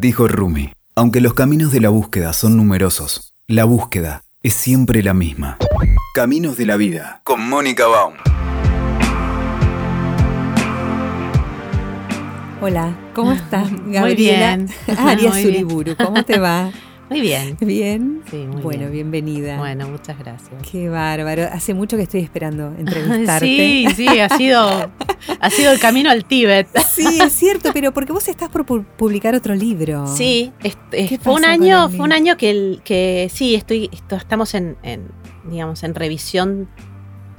Dijo Rumi, aunque los caminos de la búsqueda son numerosos, la búsqueda es siempre la misma. Caminos de la vida, con Mónica Baum. Hola, ¿cómo estás, Gabriela? Muy bien. Arias. Uriburu, ¿cómo te va? Muy bien. ¿Bien? Sí, muy bueno, bien. bienvenida. Bueno, muchas gracias. Qué bárbaro. Hace mucho que estoy esperando entrevistarte. Sí, sí, ha sido, ha sido el camino al Tíbet. Sí, es cierto, pero porque vos estás por pu- publicar otro libro. Sí, es- es- ¿Qué fue un año, fue un año que, el- que sí, estoy, esto- estamos en, en, digamos, en revisión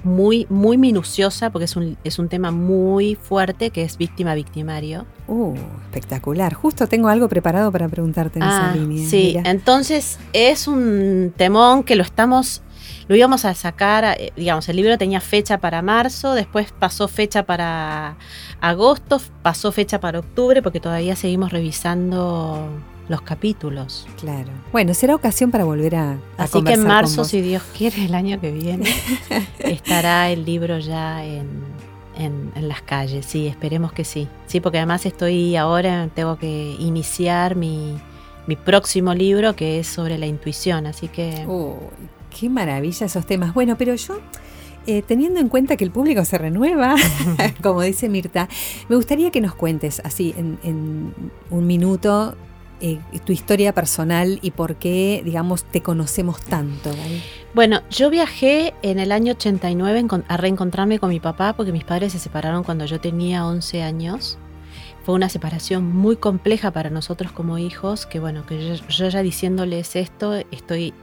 muy, muy minuciosa, porque es un, es un tema muy fuerte, que es víctima-victimario. Uh, espectacular. Justo tengo algo preparado para preguntarte en Ah, esa línea. sí, Mira. entonces es un temón que lo estamos, lo íbamos a sacar, eh, digamos, el libro tenía fecha para marzo, después pasó fecha para agosto, pasó fecha para octubre, porque todavía seguimos revisando los capítulos. Claro. Bueno, será ocasión para volver a, a Así que en marzo, si Dios quiere, el año que viene, estará el libro ya en, en- en las calles. Sí, esperemos que sí. Sí, porque además estoy ahora, tengo que iniciar mi, mi próximo libro que es sobre la intuición. Así que Uy, qué maravilla esos temas. Bueno, pero yo, eh, teniendo en cuenta que el público se renueva, como dice Mirta, me gustaría que nos cuentes así en, en un minuto eh, tu historia personal y por qué, digamos, te conocemos tanto. Bueno, yo viajé en el año 89 encon- a reencontrarme con mi papá porque mis padres se separaron cuando yo tenía 11 años. Fue una separación muy compleja para nosotros como hijos, que bueno, que yo, yo ya diciéndoles esto, estoy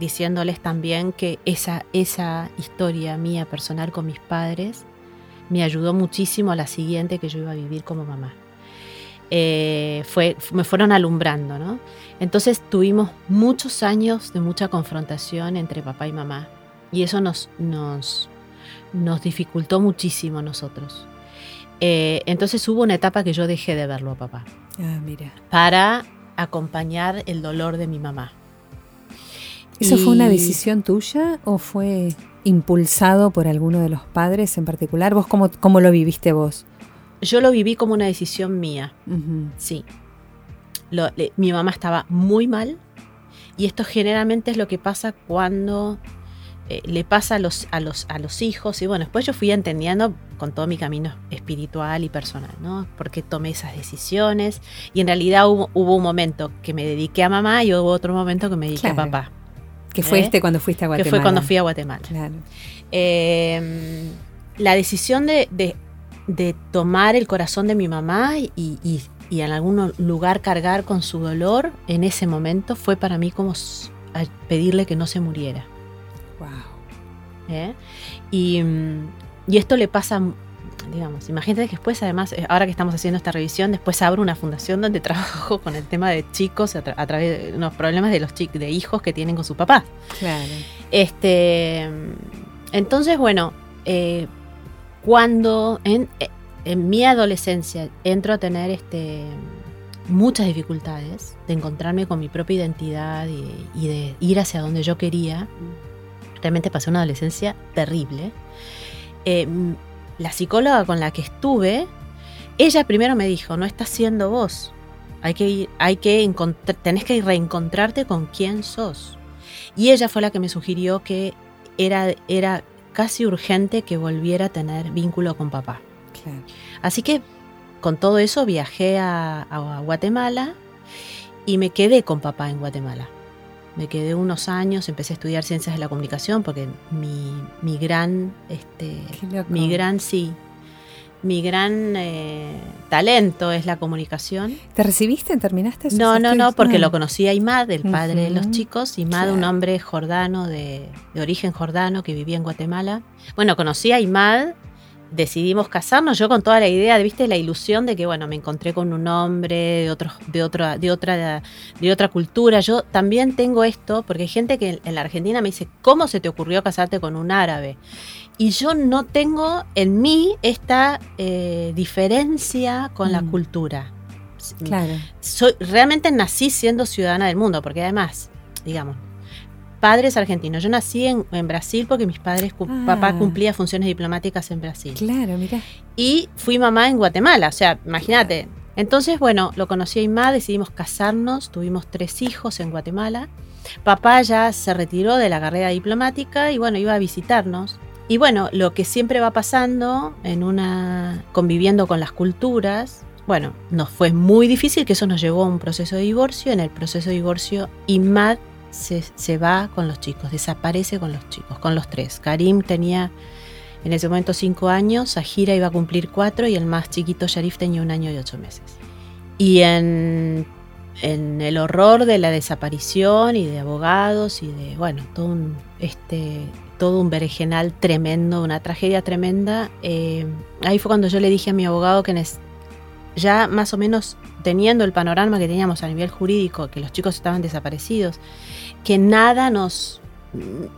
diciéndoles también que esa, esa historia mía personal con mis padres me ayudó muchísimo a la siguiente que yo iba a vivir como mamá. Eh, fue, me fueron alumbrando, ¿no? Entonces tuvimos muchos años de mucha confrontación entre papá y mamá y eso nos, nos, nos dificultó muchísimo a nosotros. Eh, entonces hubo una etapa que yo dejé de verlo a papá Ah, mira. para acompañar el dolor de mi mamá. ¿Eso fue una decisión tuya o fue impulsado por alguno de los padres en particular? ¿Vos cómo, cómo lo viviste vos? Yo lo viví como una decisión mía, sí. Lo- le- mi mamá estaba muy mal y esto generalmente es lo que pasa cuando eh, le pasa a los, a, los, a los hijos. Y bueno, después yo fui entendiendo con todo mi camino espiritual y personal, ¿no? Porque tomé esas decisiones y en realidad hubo, hubo un momento que me dediqué a mamá y hubo otro momento que me dediqué Claro. a papá, Que fue ¿Eh? este cuando fuiste a Guatemala. que fue cuando fui a Guatemala. Claro. Eh, la decisión de, de- de tomar el corazón de mi mamá y, y- y en algún lugar cargar con su dolor en ese momento fue para mí como pedirle que no se muriera. Wow. ¿eh? Y, mm, y esto le pasa, mm, digamos, imagínate que después, además, eh, ahora que estamos haciendo esta revisión, después abro una fundación donde trabajo con el tema de chicos a, tra- a través de los problemas de los de hijos que tienen con su papá. Claro. Este, entonces, bueno, eh, cuando en, eh, en mi adolescencia entro a tener este, muchas dificultades de encontrarme con mi propia identidad y, de ir hacia donde yo quería, realmente pasé una adolescencia terrible. Eh, m- la psicóloga con la que estuve, ella primero me dijo, no estás siendo vos. Hay que ir, hay que tenés que reencontrarte con quién sos. Y ella fue la que me sugirió que era, era casi urgente que volviera a tener vínculo con papá. Claro. Así que con todo eso viajé a, a Guatemala y me quedé con papá en Guatemala. Me quedé unos años, empecé a estudiar ciencias de la comunicación porque mi, mi gran, este, mi gran, sí, mi gran eh, talento es la comunicación. ¿Te recibiste? ¿Terminaste? No, no, no, porque lo conocí a Imad, el padre de los chicos. Imad, claro. un hombre jordano, de, de origen jordano, que vivía en Guatemala. Bueno, conocí a Imad, decidimos casarnos, yo con toda la idea, viste, la ilusión de que, bueno, me encontré con un hombre de, otro, de, otra, de, otra, de otra cultura. Yo también tengo esto, porque hay gente que en la Argentina me dice, ¿cómo se te ocurrió casarte con un árabe? Y yo no tengo en mí esta eh, diferencia con la Mm. cultura. Claro. soy, realmente nací siendo ciudadana del mundo, porque además, digamos, padres argentinos. Yo nací en, en Brasil porque mis padres, Ah. papá cumplía funciones diplomáticas en Brasil. Claro, mira. Y fui mamá en Guatemala. O sea, imagínate, Entonces, bueno, lo conocí a Imá, decidimos casarnos, tuvimos tres hijos en Guatemala. Papá ya se retiró de la carrera diplomática y bueno, iba a visitarnos. Y bueno, lo que siempre va pasando en una conviviendo con las culturas, bueno, nos fue muy difícil que eso nos llevó a un proceso de divorcio. En el proceso de divorcio, Imad se, va con los chicos, desaparece con los chicos, con los tres. Karim tenía en ese momento cinco años, Sahira iba a cumplir cuatro y el más chiquito Sharif tenía un año y ocho meses. Y en, en el horror de la desaparición y de abogados y de, bueno, todo un, este, todo un berenjenal tremendo, una tragedia tremenda, eh, ahí fue cuando yo le dije a mi abogado que ya más o menos teniendo el panorama que teníamos a nivel jurídico, que los chicos estaban desaparecidos, que nada nos,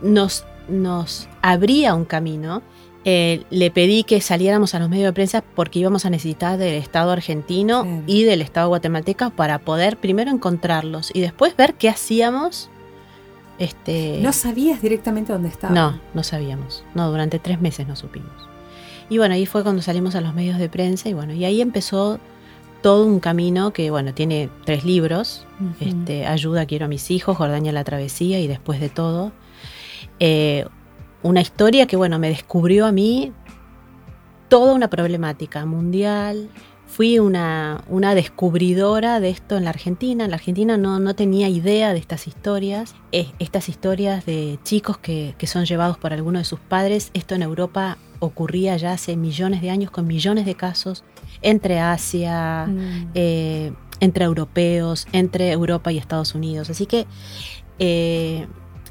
nos, nos abría un camino, eh, le pedí que saliéramos a los medios de prensa porque íbamos a necesitar del Estado argentino y del Estado guatemalteco para poder primero encontrarlos y después ver qué hacíamos. Este, ¿No sabías directamente dónde estaban? No, no sabíamos. No, durante tres meses no supimos. Y bueno, ahí fue cuando salimos a los medios de prensa y bueno, y ahí empezó todo un camino que, bueno, tiene tres libros. este, Ayuda, quiero a mis hijos, Jordania la travesía y después de todo. Eh, una historia que, bueno, me descubrió a mí toda una problemática mundial. Fui una, una descubridora de esto en la Argentina. En la Argentina no, no tenía idea de estas historias. estas historias de chicos que, que son llevados por alguno de sus padres. Esto en Europa ocurría ya hace millones de años con millones de casos entre Asia, mm. eh, entre europeos, entre Europa y Estados Unidos. Así que eh,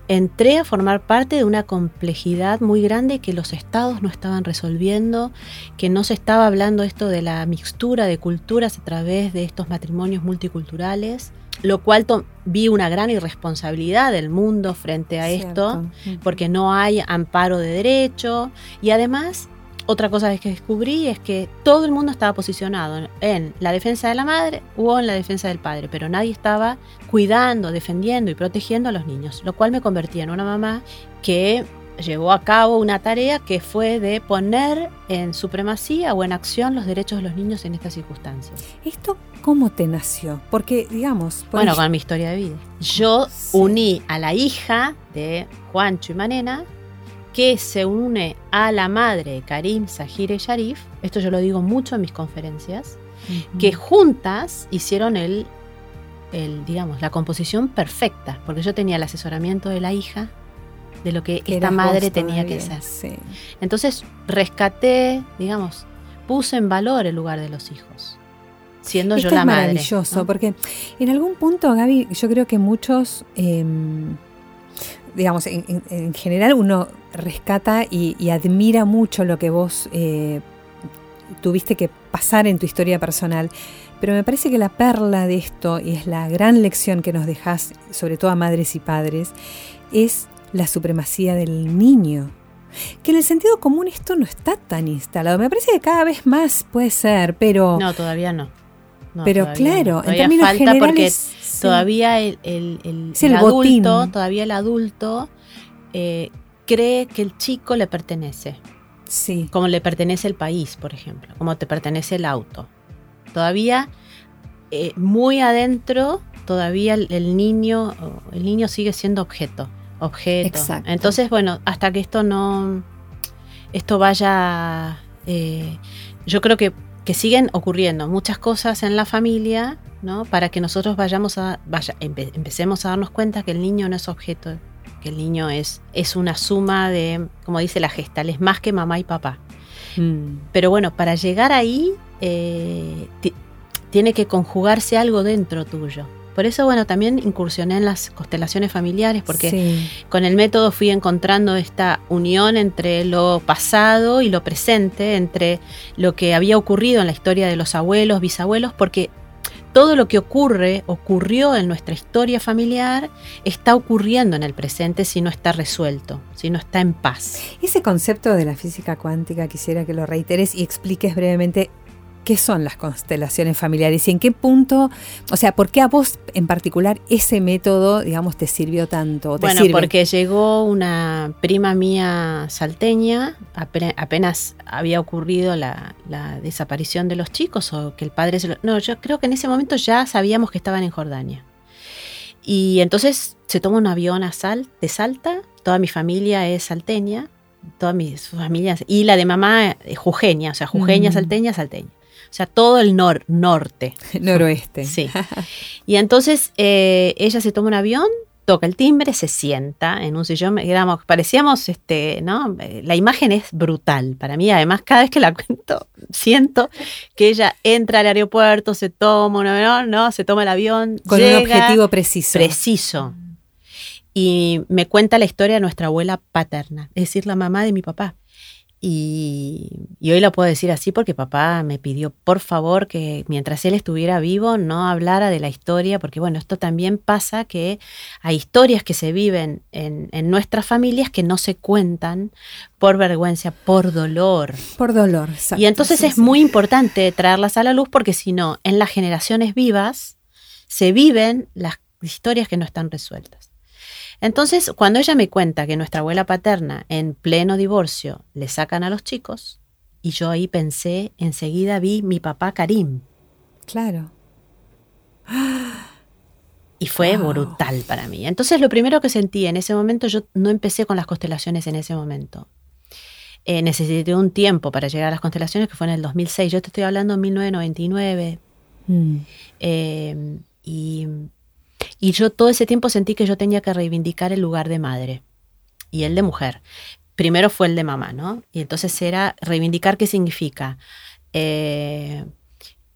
entré a formar parte de una complejidad muy grande que los estados no estaban resolviendo, que no se estaba hablando esto de la mixtura de culturas a través de estos matrimonios multiculturales, lo cual vi una gran irresponsabilidad del mundo frente a esto, porque no hay amparo de derecho y además otra cosa que descubrí es que todo el mundo estaba posicionado en la defensa de la madre o en la defensa del padre, pero nadie estaba cuidando, defendiendo y protegiendo a los niños, lo cual me convertía en una mamá que llevó a cabo una tarea que fue de poner en supremacía o en acción los derechos de los niños en estas circunstancias. ¿Esto cómo te nació? Porque, digamos... Bueno, con mi historia de vida. Yo uní a la hija de Juancho y Manena que se une a la madre Karim Sahir Sharif, esto yo lo digo mucho en mis conferencias, que juntas hicieron el, el, digamos, la composición perfecta, porque yo tenía el asesoramiento de la hija de lo que, esta madre tenía que ser. Entonces rescaté, digamos, puse en valor el lugar de los hijos siendo yo la es madre. Maravilloso, porque en algún punto, Gaby, yo creo que muchos em, digamos, en, general uno rescata y, admira mucho lo que vos eh, tuviste que pasar en tu historia personal. Pero me parece que la perla de esto, y es la gran lección que nos dejas, sobre todo a madres y padres, es la supremacía del niño. Que en el sentido común esto no está tan instalado. Me parece que cada vez más puede ser, pero... No, todavía no. Pero claro, en términos generales todavía el, adulto, todavía el adulto eh, cree que el chico le pertenece. Sí. Como le pertenece el país, por ejemplo, como te pertenece el auto. Todavía eh, muy adentro, todavía el, niño, el niño sigue siendo objeto. Objeto. Entonces, bueno, hasta que esto no, esto vaya, eh, yo creo que, que siguen ocurriendo muchas cosas en la familia para que nosotros vayamos a, vaya, empecemos a darnos cuenta que el niño no es objeto, que el niño es, es una suma de, como dice la gestal, es más que mamá y papá. Mm. Pero bueno, para llegar ahí eh, tiene que conjugarse algo dentro tuyo. Por eso, bueno, también incursioné en las constelaciones familiares, porque con el método fui encontrando esta unión entre lo pasado y lo presente, entre lo que había ocurrido en la historia de los abuelos, bisabuelos, porque todo lo que ocurre, ocurrió en nuestra historia familiar, está ocurriendo en el presente si no está resuelto, si no está en paz. Ese concepto de la física cuántica quisiera que lo reiteres y expliques brevemente qué son las constelaciones familiares y en qué punto, o sea, ¿por qué a vos en particular ese método, digamos, te sirvió tanto? bueno, porque llegó una prima mía salteña, apenas había ocurrido la, desaparición de los chicos o que el padre se lo, No, yo creo que en ese momento ya sabíamos que estaban en Jordania. Y entonces se toma un avión a Sal, de Salta, toda mi familia es salteña, todas mis familias, y la de mamá es jujeña, o sea, jujeña, mm. salteña, salteña. O sea, todo el nor norte. Noroeste. Sí. Y entonces eh, ella se toma un avión, toca el timbre, se sienta en un sillón, éramos, parecíamos, este, ¿no? La imagen es brutal para mí, además cada vez que la cuento, siento que ella entra al aeropuerto, se toma un avión, ¿no? Se toma el avión. Con un objetivo preciso. Preciso. Y me cuenta la historia de nuestra abuela paterna, es decir, la mamá de mi papá. Y, hoy lo puedo decir así porque papá me pidió por favor que mientras él estuviera vivo no hablara de la historia, porque bueno, esto también pasa que hay historias que se viven en, nuestras familias que no se cuentan por vergüenza, por dolor. Por dolor, exacto. Y entonces es muy importante traerlas a la luz porque si no, en las generaciones vivas se viven las historias que no están resueltas. Entonces, cuando ella me cuenta que nuestra abuela paterna, en pleno divorcio, le sacan a los chicos, y yo ahí pensé, enseguida vi mi papá Karim. Claro. Y fue brutal para mí. Entonces, lo primero que sentí en ese momento, yo no empecé con las constelaciones en ese momento. Eh, necesité un tiempo para llegar a las constelaciones, que fue en el 2006. Yo te estoy hablando en 1999. Mm. Eh, y y yo todo ese tiempo sentí que yo tenía que reivindicar el lugar de madre y el de mujer. Primero fue el de mamá, ¿no? Y entonces era reivindicar qué significa. Eh,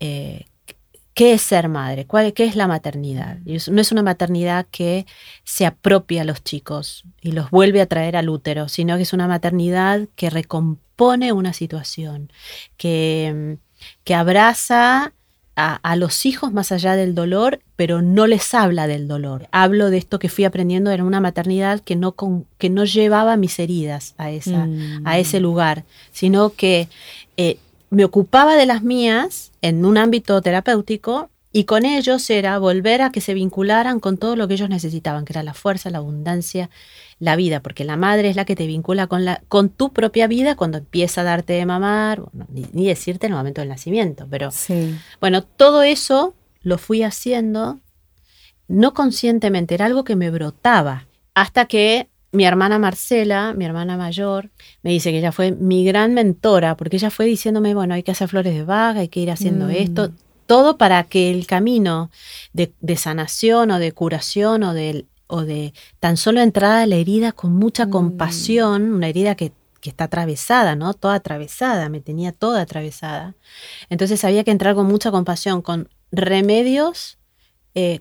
eh, ¿Qué es ser madre? ¿Cuál, ¿Qué es la maternidad? No es una maternidad que se apropia a los chicos y los vuelve a traer al útero, sino que es una maternidad que recompone una situación, que, que abraza a, los hijos más allá del dolor, pero no les habla del dolor. Hablo de esto que fui aprendiendo en una maternidad que no, que no llevaba mis heridas a, esa, a ese mm. lugar, sino que eh, me ocupaba de las mías en un ámbito terapéutico y con ellos era volver a que se vincularan con todo lo que ellos necesitaban, que era la fuerza, la abundancia, la vida, porque la madre es la que te vincula con, la, con tu propia vida cuando empieza a darte de mamar, ni, decirte en el momento del nacimiento, pero bueno, todo eso lo fui haciendo no conscientemente, era algo que me brotaba, hasta que mi hermana Marcela, mi hermana mayor, me dice que ella fue mi gran mentora, porque ella fue diciéndome, bueno, hay que hacer flores de vaga, hay que ir haciendo mm. esto, todo para que el camino de, de, sanación o de curación o de o de tan solo entrar a la herida con mucha mm. compasión, una herida que, está atravesada, ¿no? Toda atravesada, me tenía toda atravesada. Entonces había que entrar con mucha compasión, con remedios, eh,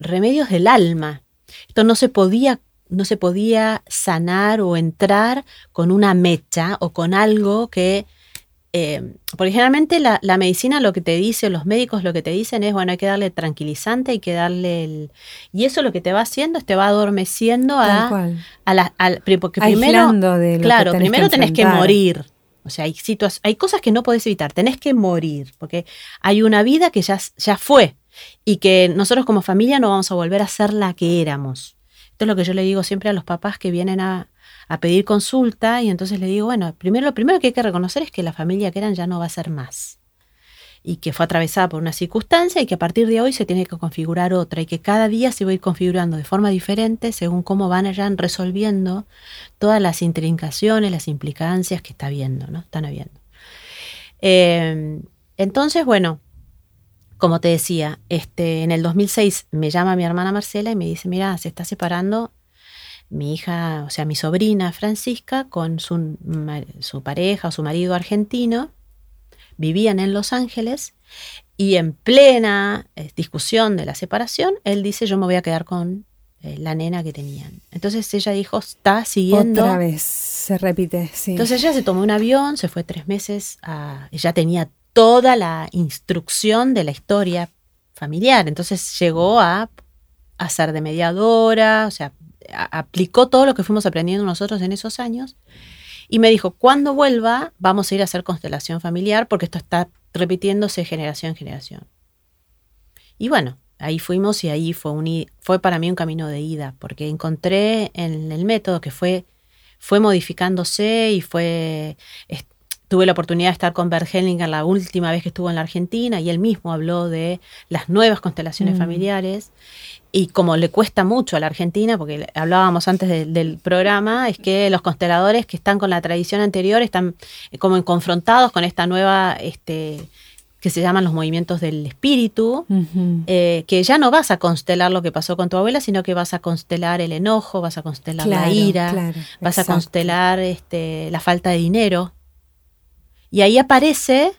remedios del alma. Esto no se podía no se podía sanar o entrar con una mecha o con algo que eh, porque generalmente la, medicina lo que te dice, los médicos lo que te dicen es, bueno, hay que darle tranquilizante, hay que darle el... Y eso lo que te va haciendo es te va adormeciendo a, a la... porque primero, de claro, primero tenés que morir. O sea, hay, hay cosas que no podés evitar, tenés que morir, porque hay una vida que ya, ya fue y que nosotros como familia no vamos a volver a ser la que éramos. Esto es lo que yo le digo siempre a los papás que vienen a, a pedir consulta y entonces le digo, bueno, primero lo primero que hay que reconocer es que la familia que eran ya no va a ser más y que fue atravesada por una circunstancia y que a partir de hoy se tiene que configurar otra y que cada día se va a ir configurando de forma diferente según cómo van allá resolviendo todas las intrincaciones, las implicancias que está viendo, ¿no? Están habiendo. Em, entonces, bueno, como te decía, este, en el 2006 me llama mi hermana Marcela y me dice, mira, se está separando mi hija, o sea, mi sobrina Francisca, con su, su pareja o su marido argentino, vivían en Los Ángeles y en plena eh, discusión de la separación, él dice, yo me voy a quedar con eh, la nena que tenían. Entonces ella dijo, está siguiendo. Otra vez, se repite, sí. Entonces ella se tomó un avión, se fue tres meses, a, ella tenía toda la instrucción de la historia familiar, entonces llegó a, ser de mediadora, o sea, aplicó todo lo que fuimos aprendiendo nosotros en esos años y me dijo, cuando vuelva vamos a ir a hacer constelación familiar porque esto está repitiéndose generación en generación. Y bueno, ahí fuimos y ahí fue, un, fue para mí un camino de ida, porque encontré en el método que fue, fue modificándose y fue... tuve la oportunidad de estar con Bert Hellinger la última vez que estuvo en la Argentina y él mismo habló de las nuevas constelaciones mm. familiares y como le cuesta mucho a la Argentina, porque hablábamos antes del programa, es que los consteladores que están con la tradición anterior están eh, como confrontados con esta nueva, este, que se llaman los movimientos del espíritu, eh, que ya no vas a constelar lo que pasó con tu abuela, sino que vas a constelar el enojo, vas a constelar la ira, vas a constelar este, la falta de dinero. Y ahí aparece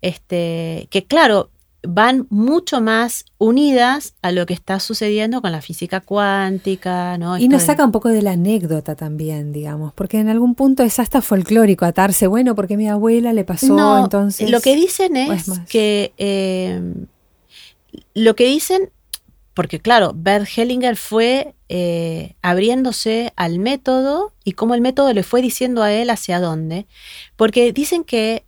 este, que, claro, van mucho más unidas a lo que está sucediendo con la física cuántica, ¿no? Y nos saca un poco de la anécdota también, digamos, porque en algún punto es hasta folclórico atarse, bueno, porque mi abuela le pasó, entonces... Lo que dicen es, que... Eh, lo que dicen, porque claro, Bert Hellinger fue eh, abriéndose al método y cómo el método le fue diciendo a él hacia dónde, porque dicen que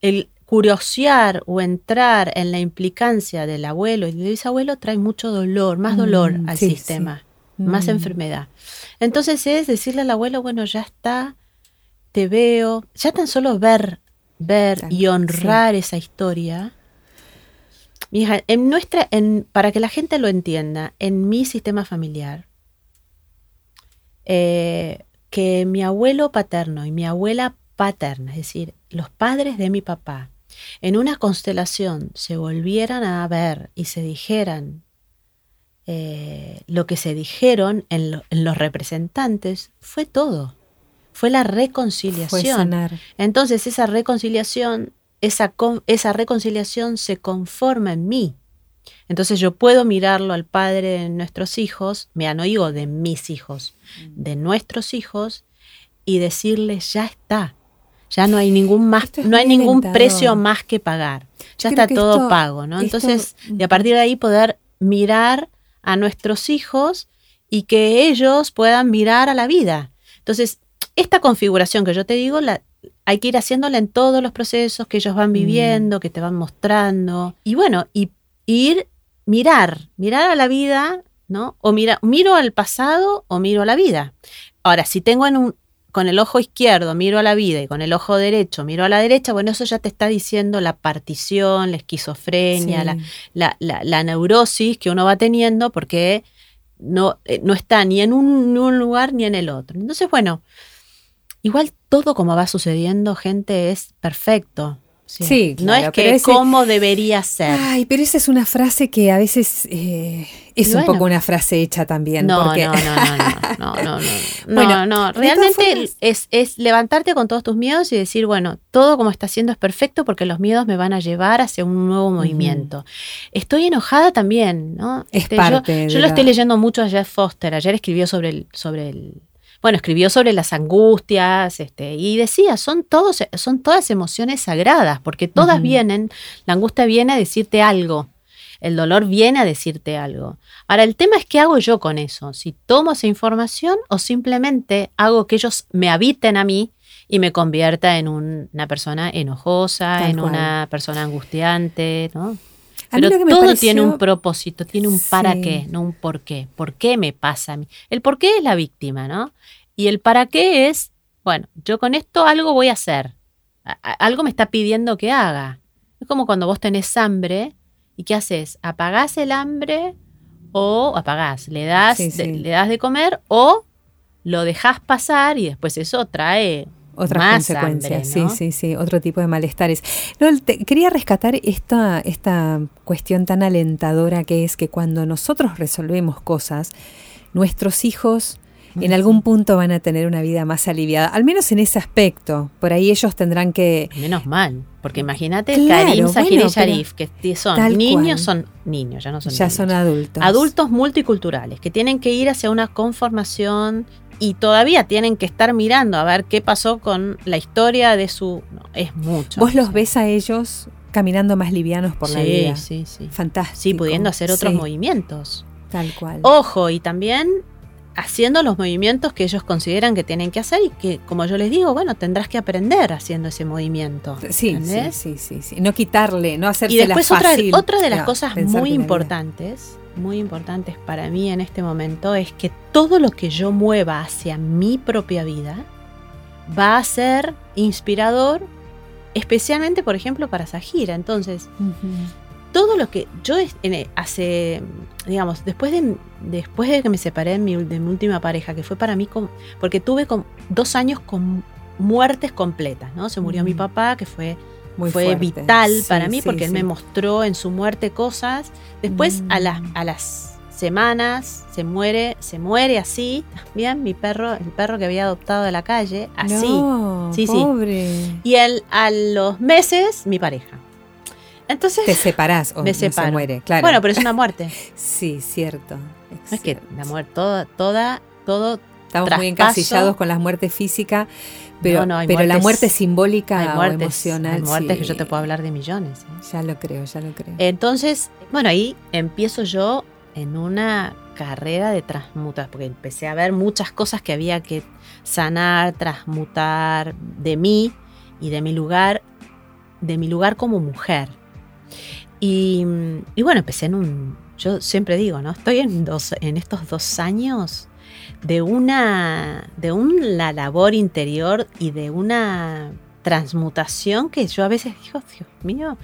el, curiosear o entrar en la implicancia del abuelo y del bisabuelo trae mucho dolor, más dolor mm, al sistema, más mm. enfermedad. Entonces es decirle al abuelo, bueno, ya está, te veo, ya tan solo ver, ver y honrar esa historia. Mija, en nuestra, en, para que la gente lo entienda, en mi sistema familiar, eh, que mi abuelo paterno y mi abuela paterna, es decir, los padres de mi papá, en una constelación se volvieran a ver y se dijeran eh, lo que se dijeron en, los representantes, fue todo. Fue la reconciliación. Entonces esa reconciliación, esa, esa reconciliación se conforma en mí. Entonces yo puedo mirarlo al padre de nuestros hijos, me no digo de mis hijos, de nuestros hijos, y decirle, ya está, ya no hay ningún más, no hay ningún precio más que pagar. Ya está todo pago, ¿no? Entonces, de a partir de ahí poder mirar a nuestros hijos y que ellos puedan mirar a la vida. Entonces, esta configuración que yo te digo, la, hay que ir haciéndola en todos los procesos que ellos van mm. viviendo, que te van mostrando. Y bueno, y ir, mirar, mirar a la vida, ¿no? O mira, miro al pasado o miro a la vida. Ahora, si tengo en un, con el ojo izquierdo miro a la vida y con el ojo derecho miro a la derecha, bueno, eso ya te está diciendo la partición, la esquizofrenia, la, neurosis que uno va teniendo porque no, eh, no está ni en un, lugar ni en el otro. Entonces, bueno, igual todo como va sucediendo, gente, es perfecto. Sí, no es que es como debería ser. Ay, pero esa es una frase que a veces eh, es un poco una frase hecha también. No, no, no, no, no, no, no, no, Realmente es, es levantarte con todos tus miedos y decir, bueno, todo como está haciendo es perfecto porque los miedos me van a llevar hacia un nuevo movimiento. Estoy enojada también, ¿no? Es este, parte yo, lo estoy leyendo mucho a Jeff Foster. Ayer escribió sobre el, sobre el bueno, escribió sobre las angustias, este, y decía, son, todos, son todas emociones sagradas, porque todas vienen, la angustia viene a decirte algo, el dolor viene a decirte algo. Ahora, el tema es qué hago yo con eso, si tomo esa información o simplemente hago que ellos me habiten a mí y me convierta en una persona enojosa, en una persona angustiante, ¿no? Pero todo tiene un propósito, tiene un para qué, no un por qué. ¿Por qué me pasa a mí? El por qué es la víctima, ¿no? Y el para qué es, bueno, yo con esto algo voy a hacer. algo me está pidiendo que haga. Es como cuando vos tenés hambre y ¿qué haces? ¿Apagás el hambre o apagás? ¿Le das, le das de comer o lo dejás pasar y después eso trae otras consecuencias, sí, sí, sí, otro tipo de malestares. No, quería rescatar esta, esta cuestión tan alentadora que es que cuando nosotros resolvemos cosas, nuestros hijos en algún punto van a tener una vida más aliviada, al menos en ese aspecto. Por ahí ellos tendrán que... Menos mal, porque imagínate Karim, Sahir y Sharif, que son niños, son niños, ya no son Ya son adultos. Adultos multiculturales, que tienen que ir hacia una conformación y todavía tienen que estar mirando a ver qué pasó con la historia de su... es mucho. Vos los ves a ellos caminando más livianos por la vida. Sí, sí, Fantástico. Sí, pudiendo hacer otros movimientos. Tal cual. Ojo, y también haciendo los movimientos que ellos consideran que tienen que hacer y que, como yo les digo, bueno, tendrás que aprender haciendo ese movimiento. Sí, sí, sí, sí, No quitarle, no hacerse Y después fácil. otra, otra de las cosas muy importantes, muy importantes para mí en este momento es que todo lo que yo mueva hacia mi propia vida va a ser inspirador, especialmente, por ejemplo, para Sajira. Entonces, todo lo que yo hace, digamos, después de, después de que me separé de mi, última pareja, que fue para mí, porque tuve dos años con muertes completas, ¿no? Se murió mi papá, que fue, fue vital para mí, porque él me mostró en su muerte cosas. Después, a, las, mm. a las semanas, se muere, se muere así, también mi perro, el perro que había adoptado de la calle, así. sí, sí. Y él, a los meses, mi pareja. Entonces. Te separás o se muere, claro. Bueno, pero es una muerte. sí, cierto. es que la muerte, toda, toda, todo. Estamos muy encasillados con la muerte física, pero, pero la muerte simbólica o emocional. Hay muertes que yo te puedo hablar de millones. ¿eh? Ya lo creo, ya lo creo. Entonces, bueno, ahí empiezo yo en una carrera de transmutas, porque empecé a ver muchas cosas que había que sanar, transmutar de mí y de mi lugar, de mi lugar como mujer. Y, bueno, empecé en un, yo siempre digo, ¿no? Estoy en, dos, en estos dos años de una, de una labor interior y de una transmutación que yo a veces digo, Dios mío,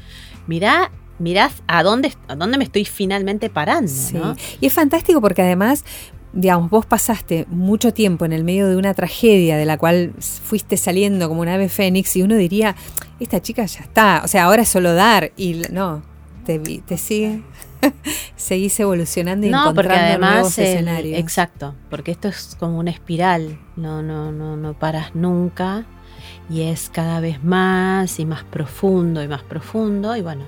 mirá, mirá a dónde, a dónde me estoy finalmente parando. Y es fantástico porque además digamos, vos pasaste mucho tiempo en el medio de una tragedia de la cual fuiste saliendo como un ave fénix y uno diría, esta chica ya está, o sea, ahora es solo dar y no, te, sigue, seguís evolucionando y no, porque además escenarios. Exacto, porque esto es como una espiral, no, no, no, no paras nunca y es cada vez más y más profundo y más profundo y bueno,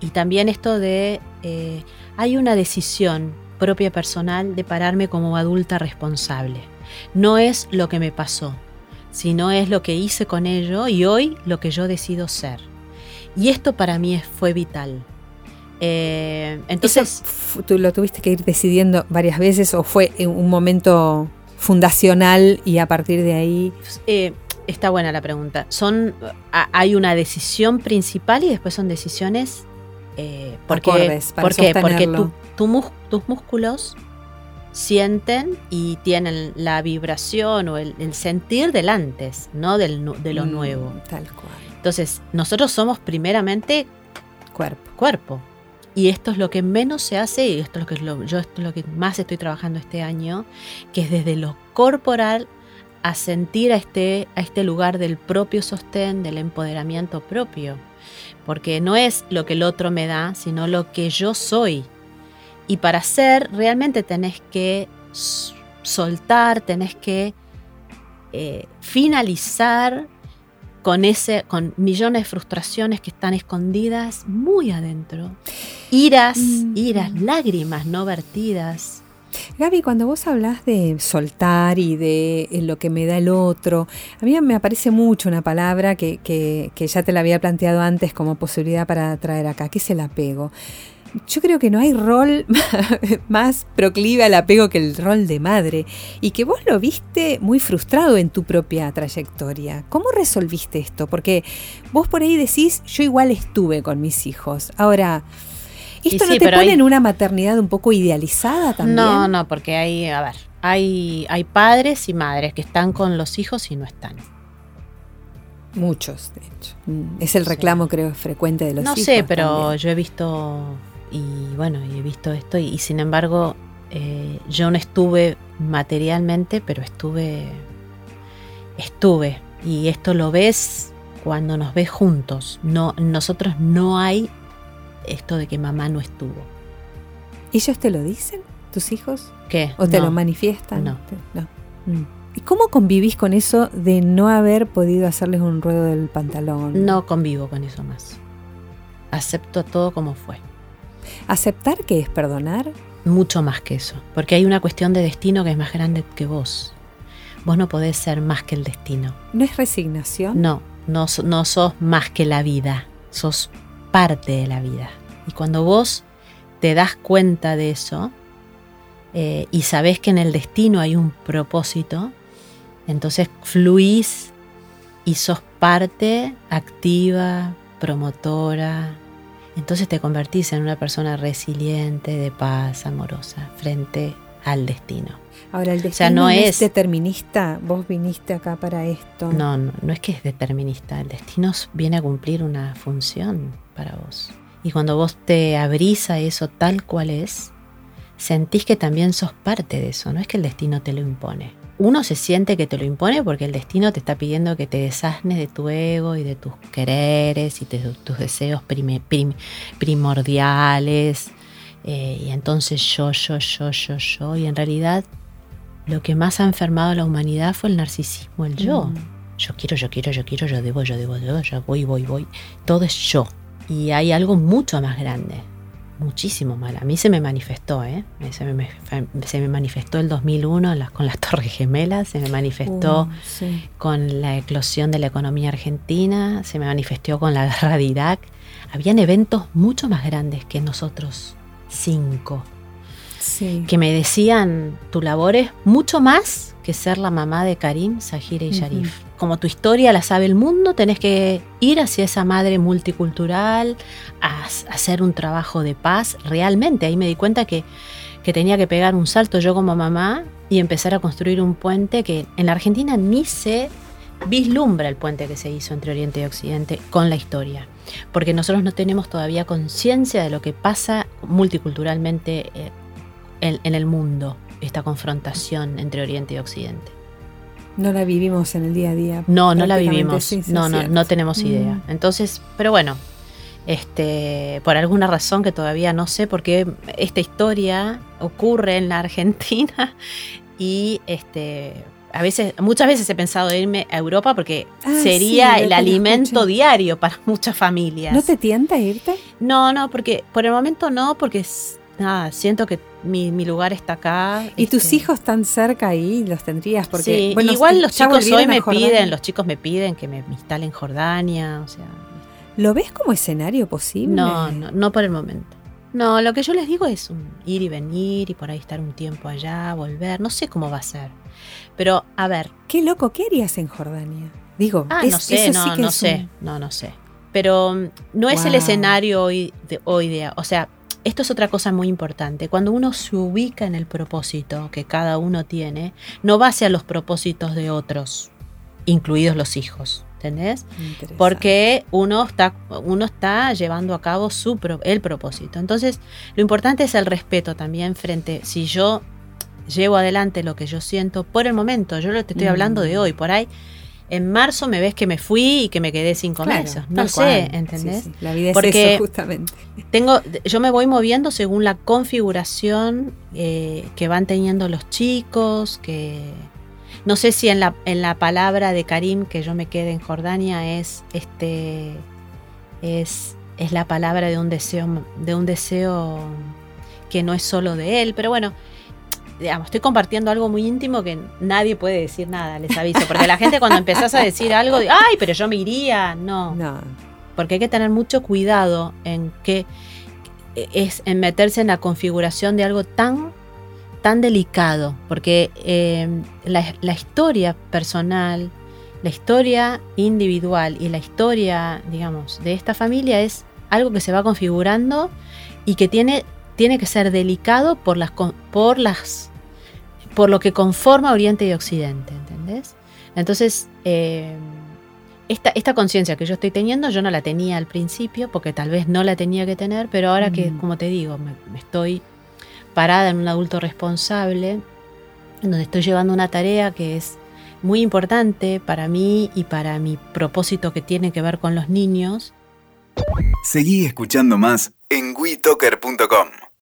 y también esto de, eh, hay una decisión propia personal de pararme como adulta responsable. No es lo que me pasó, sino es lo que hice con ello y hoy lo que yo decido ser. Y esto para mí fue vital. Eh, entonces, ¿tú lo tuviste que ir decidiendo varias veces o fue un momento fundacional y a partir de ahí? Eh, está buena la pregunta. Son, hay una decisión principal y después son decisiones eh, porque, porque, porque tus músculos sienten y tienen la vibración o el, sentir del antes, no del, de lo mm, nuevo. Tal cual. Entonces, nosotros somos primeramente cuerpo. Cuerpo. Y esto es lo que menos se hace, y esto es lo que yo esto es lo que más estoy trabajando este año, que es desde lo corporal a sentir a este, a este lugar del propio sostén, del empoderamiento propio. Porque no es lo que el otro me da, sino lo que yo soy. Y para ser, realmente tenés que soltar, tenés que eh, finalizar con, ese, con millones de frustraciones que están escondidas muy adentro. Iras, mm. iras, lágrimas no vertidas. Gaby, cuando vos hablas de soltar y de eh, lo que me da el otro, a mí me aparece mucho una palabra que, que, que ya te la había planteado antes como posibilidad para traer acá, que es el apego yo creo que no hay rol más proclive al apego que el rol de madre y que vos lo viste muy frustrado en tu propia trayectoria. ¿Cómo resolviste esto? Porque vos por ahí decís, yo igual estuve con mis hijos. Ahora, ¿esto no te pone en una maternidad un poco idealizada también? No, no, porque hay, a ver, hay, hay padres y madres que están con los hijos y no están. Muchos, de hecho. Mm, es el reclamo, creo, frecuente de los hijos. No sé, pero yo he visto y bueno, he visto esto y, sin embargo eh, yo no estuve materialmente, pero estuve, estuve. Y esto lo ves cuando nos ves juntos. No, nosotros no hay esto de que mamá no estuvo. ¿Ellos te lo dicen, tus hijos? ¿Qué? ¿O te lo manifiestan? No. no. Mm. ¿Y cómo convivís con eso de no haber podido hacerles un ruedo del pantalón? No convivo con eso más. Acepto todo como fue. ¿Aceptar que es perdonar? Mucho más que eso, porque hay una cuestión de destino que es más grande que vos. Vos no podés ser más que el destino. ¿No es resignación? No, no, no sos más que la vida, sos parte de la vida. Y cuando vos te das cuenta de eso, eh, y sabes que en el destino hay un propósito, entonces fluís y sos parte activa, promotora. Entonces te convertís en una persona resiliente, de paz, amorosa, frente al destino. Ahora, el destino no, es, determinista. Vos viniste acá para esto. No, no, no es que es determinista. El destino viene a cumplir una función para vos. Y cuando vos te abrís a eso tal cual es, sentís que también sos parte de eso. No es que el destino te lo impone uno se siente que te lo impone porque el destino te está pidiendo que te desasnes de tu ego y de tus quereres y de tus deseos primordiales. Eh, y entonces yo, yo, yo, yo, yo. Y en realidad lo que más ha enfermado a la humanidad fue el narcisismo, el yo. Mm. Yo quiero, yo quiero, yo quiero, yo debo, yo debo, yo, yo voy, voy, voy. Todo es yo. Y hay algo mucho más grande muchísimo mal. A mí se me manifestó, ¿eh? Se me, se me manifestó el 2001 con las Torres Gemelas, se me manifestó uh, con la eclosión de la economía argentina, se me manifestó con la guerra de Irak. Habían eventos mucho más grandes que nosotros cinco. Que me decían, tu labor es mucho más que ser la mamá de Karim, Sahira y Sharif como tu historia la sabe el mundo, tenés que ir hacia esa madre multicultural, a, hacer un trabajo de paz realmente. Ahí me di cuenta que, tenía que pegar un salto yo como mamá y empezar a construir un puente que en la Argentina ni se vislumbra el puente que se hizo entre Oriente y Occidente con la historia. Porque nosotros no tenemos todavía conciencia de lo que pasa multiculturalmente eh, en el mundo, esta confrontación entre Oriente y Occidente. No la vivimos en el día a día. No, no la vivimos. no, no, no tenemos mm. idea. Entonces, pero bueno, este, por alguna razón que todavía no sé, porque esta historia ocurre en la Argentina y este, a veces, muchas veces he pensado irme a Europa porque ah, sería el alimento diario para muchas familias. ¿No te tienta irte? No, no, porque por el momento no, porque nada, siento que mi, lugar está acá. ¿Y tus este hijos están cerca ahí? ¿Los tendrías? Porque, bueno, igual los chicos hoy me piden, los chicos me piden que me, instale en Jordania, o sea. ¿Lo ves como escenario posible? No, no, no por el momento. No, lo que yo les digo es un ir y venir y por ahí estar un tiempo allá, volver. No sé cómo va a ser. Pero, a ver. Qué loco, ¿qué harías en Jordania? Digo, ah, no sé, no, no sé, no, no sé. Pero mm, no es el escenario hoy de hoy día. O sea, esto es otra cosa muy importante. Cuando uno se ubica en el propósito que cada uno tiene, no va hacia los propósitos de otros, incluidos los hijos. ¿Entendés? Porque uno está, uno está llevando a cabo su el propósito. Entonces, lo importante es el respeto también frente, si yo llevo adelante lo que yo siento por el momento, yo te estoy hablando de mm. hoy, por ahí en marzo me ves que me fui y que me quedé sin comer. no sé, ¿entendés? La vida es Porque eso, justamente. Tengo, yo me voy moviendo según la configuración eh, que van teniendo los chicos, que no sé si en la, en la palabra de Karim que yo me quede en Jordania es este es, es la palabra de un deseo de un deseo que no es solo de él, pero bueno, digamos, estoy compartiendo algo muy íntimo que nadie puede decir nada, les aviso. Porque la gente cuando empezás a decir algo, ay, pero yo me iría, no. no. Porque hay que tener mucho cuidado en que es en meterse en la configuración de algo tan, tan delicado. Porque eh, la, historia personal, la historia individual y la historia, digamos, de esta familia es algo que se va configurando y que tiene tiene que ser delicado por las, por las por lo que conforma Oriente y Occidente, ¿entendés? Entonces, eh, esta, esta conciencia que yo estoy teniendo, yo no la tenía al principio, porque tal vez no la tenía que tener, pero ahora que, mm. como te digo, me, estoy parada en un adulto responsable, en donde estoy llevando una tarea que es muy importante para mí y para mi propósito que tiene que ver con los niños. Seguí escuchando más en WeToker.com.